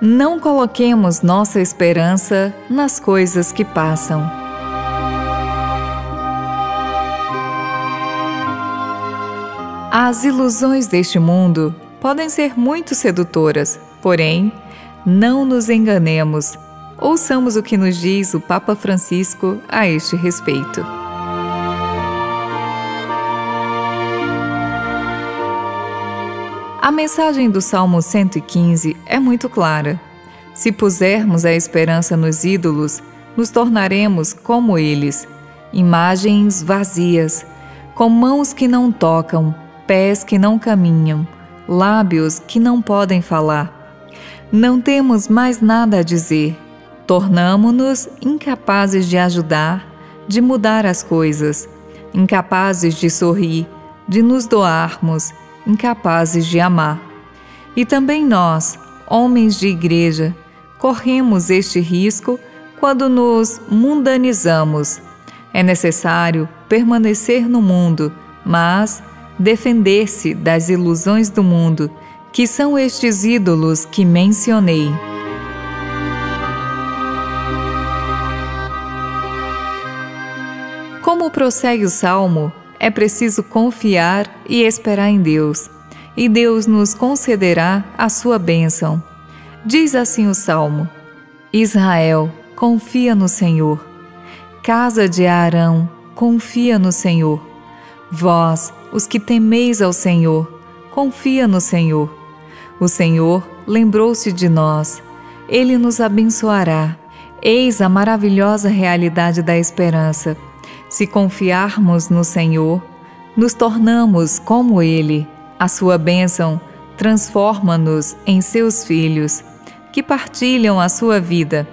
não coloquemos nossa esperança nas coisas que passam. As ilusões deste mundo podem ser muito sedutoras, porém, não nos enganemos. Ouçamos o que nos diz o Papa Francisco a este respeito. A mensagem do Salmo 115 é muito clara. Se pusermos a esperança nos ídolos, nos tornaremos como eles, imagens vazias, com mãos que não tocam, pés que não caminham, lábios que não podem falar. Não temos mais nada a dizer. Tornamo-nos incapazes de ajudar, de mudar as coisas, incapazes de sorrir, de nos doarmos incapazes de amar. E também nós, homens de igreja, corremos este risco quando nos mundanizamos. É necessário permanecer no mundo, mas defender-se das ilusões do mundo, que são estes ídolos que mencionei. Como prossegue o salmo, é preciso confiar e esperar em Deus, e Deus nos concederá a sua bênção. Diz assim o salmo: Israel, confia no Senhor. Casa de Arão, confia no Senhor. Vós, os que temeis ao Senhor, confia no Senhor. O Senhor lembrou-se de nós. Ele nos abençoará. Eis a maravilhosa realidade da esperança. Se confiarmos no Senhor, nos tornamos como Ele. A sua bênção transforma-nos em seus filhos, que partilham a sua vida.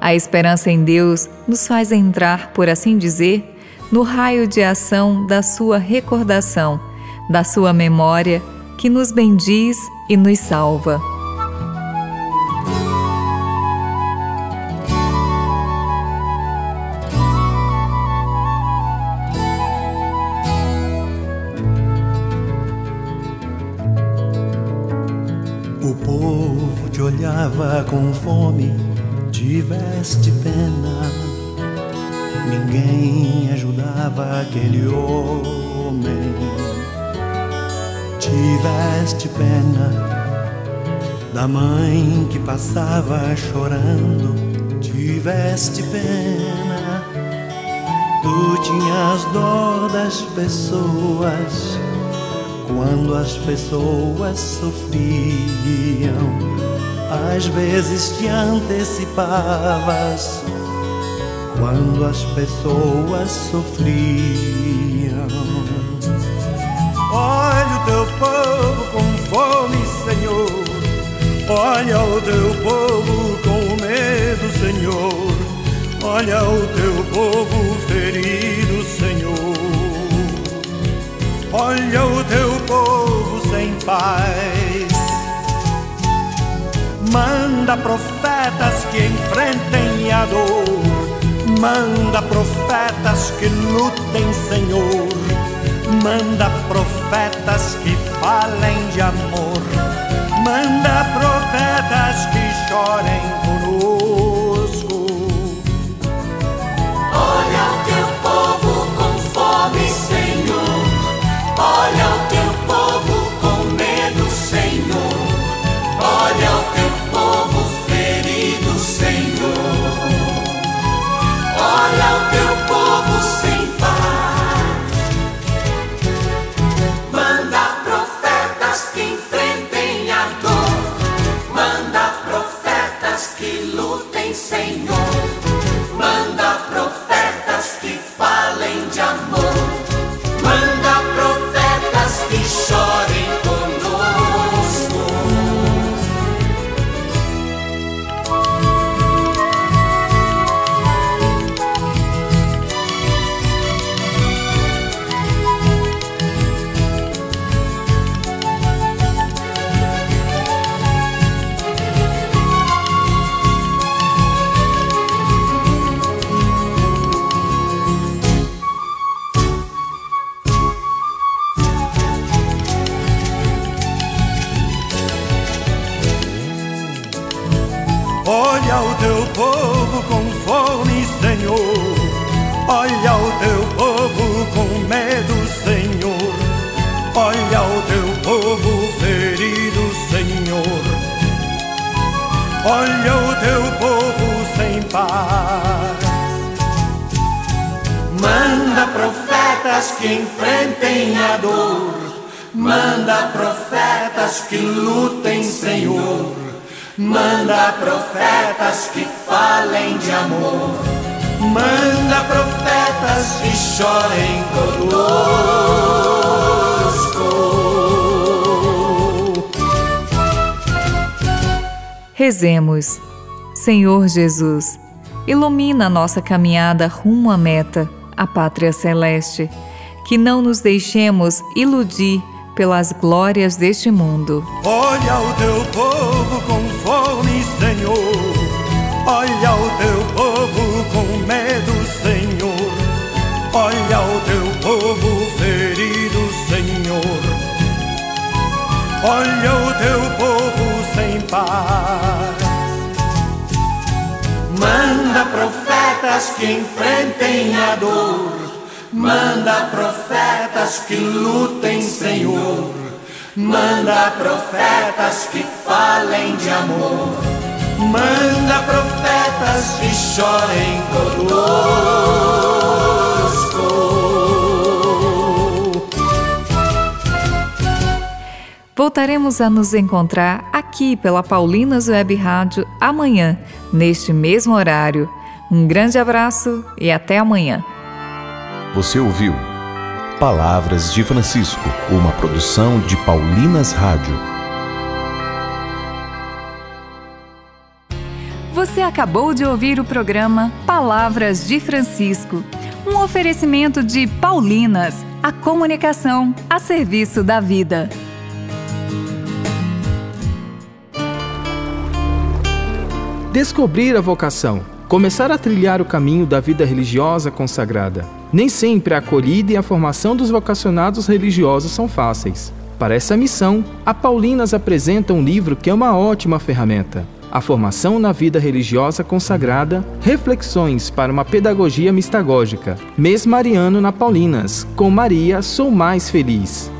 A esperança em Deus nos faz entrar, por assim dizer, no raio de ação da sua recordação, da sua memória, que nos bendiz e nos salva. Com fome, tiveste pena. Ninguém ajudava aquele homem. Tiveste pena da mãe que passava chorando. Tiveste pena. Tu tinhas dó das pessoas quando as pessoas sofriam, às vezes te antecipavas. Quando as pessoas sofriam, olha o teu povo com fome, Senhor. Olha o teu povo com medo, Senhor. Olha o teu povo ferido, Senhor. Olha o teu povo sem paz. Manda profetas que enfrentem a dor. Manda profetas que lutem, Senhor. Manda profetas que falem de amor. Manda profetas que chorem conosco. Olha o teu povo Olha o teu povo com fome, Senhor. Olha o teu povo com medo, Senhor. Olha o teu povo ferido, Senhor. Olha o teu povo sem paz. Manda profetas que enfrentem a dor. Manda profetas que lutem, Senhor. Manda profetas que falem de amor. Manda profetas que chorem conosco. Rezemos. Senhor Jesus, ilumina a nossa caminhada rumo à meta, a pátria celeste. Que não nos deixemos iludir pelas glórias deste mundo. Olha o teu povo com Senhor. Olha o teu povo com medo, Senhor. Olha o teu povo ferido, Senhor. Olha o teu povo sem paz. Manda profetas que enfrentem a dor. Manda profetas que lutem, Senhor. Manda profetas que falem de amor. Manda profetas que chorem conosco. Voltaremos a nos encontrar aqui pela Paulinas Web Rádio amanhã, neste mesmo horário. Um grande abraço e até amanhã. Você ouviu Palavras de Francisco, uma produção de Paulinas Rádio. Você acabou de ouvir o programa Palavras de Francisco, um oferecimento de Paulinas, a comunicação a serviço da vida. Descobrir a vocação, começar a trilhar o caminho da vida religiosa consagrada. Nem sempre a acolhida e a formação dos vocacionados religiosos são fáceis. Para essa missão, a Paulinas apresenta um livro que é uma ótima ferramenta. A formação na vida religiosa consagrada, reflexões para uma pedagogia mistagógica. Mês Mariano na Paulinas, com Maria Sou Mais Feliz.